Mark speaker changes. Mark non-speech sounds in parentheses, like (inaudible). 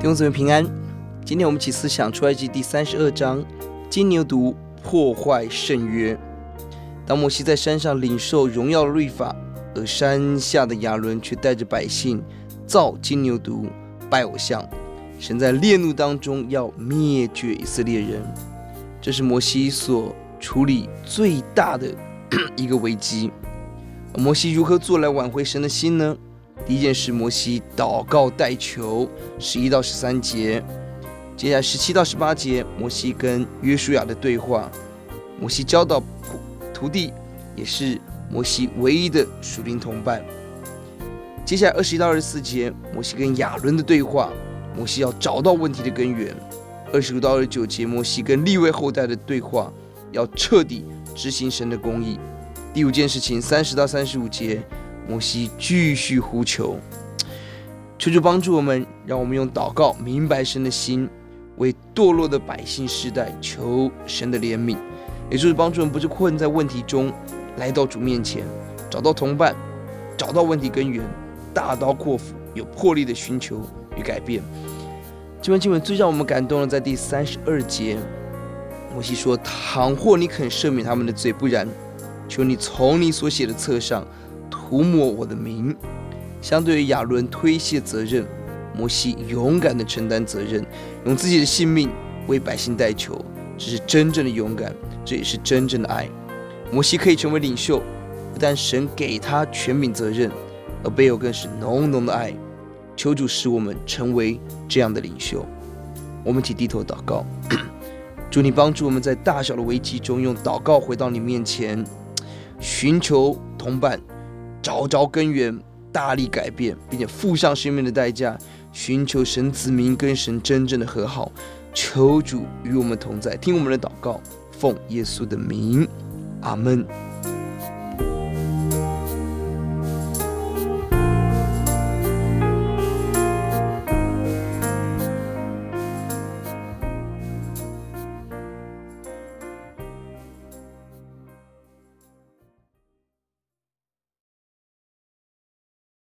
Speaker 1: 弟兄姊妹平安。今天我们一起思想出埃及第三十二章，金牛犊破坏圣约。当摩西在山上领受荣耀律法，而山下的亚伦却带着百姓造金牛犊拜偶像，神在烈怒当中要灭绝以色列人。这是摩西所处理最大的 (clears throat) 一个危机。摩西如何做来挽回神的心呢？第一件事，摩西祷告代求，十一到十三节。接下来十七到十八节，摩西跟约书亚的对话。摩西教导徒弟，也是摩西唯一的属灵同伴。接下来二十一到二十四节，摩西跟亚伦的对话。摩西要找到问题的根源。二十五到二十九节，摩西跟立位后代的对话，要彻底执行神的公义。第五件事情，三十到三十五节。摩西继续呼求，求主帮助我们，让我们用祷告明白神的心，为堕落的百姓世代求神的怜悯，也就是帮助我们不是困在问题中，来到主面前，找到同伴，找到问题根源，大刀阔斧，有魄力的寻求与改变。这段经文最让我们感动的，在第三十二节，摩西说：“倘或你肯赦免他们的罪，不然，求你从你所写的册上。”涂抹我的名。相对于亚伦推卸责任，摩西勇敢地承担责任，用自己的性命为百姓代求，这是真正的勇敢，这也是真正的爱。摩西可以成为领袖，不但神给他权柄责任，而背后更是浓浓的爱。求主使我们成为这样的领袖。我们一起低头祷告，(clears throat) 祝你帮助我们在大小的危机中，用祷告回到你面前，寻求同伴。找着根源，大力改变，并且付上生命的代价，寻求神子民跟神真正的和好。求主与我们同在，听我们的祷告，奉耶稣的名，阿门。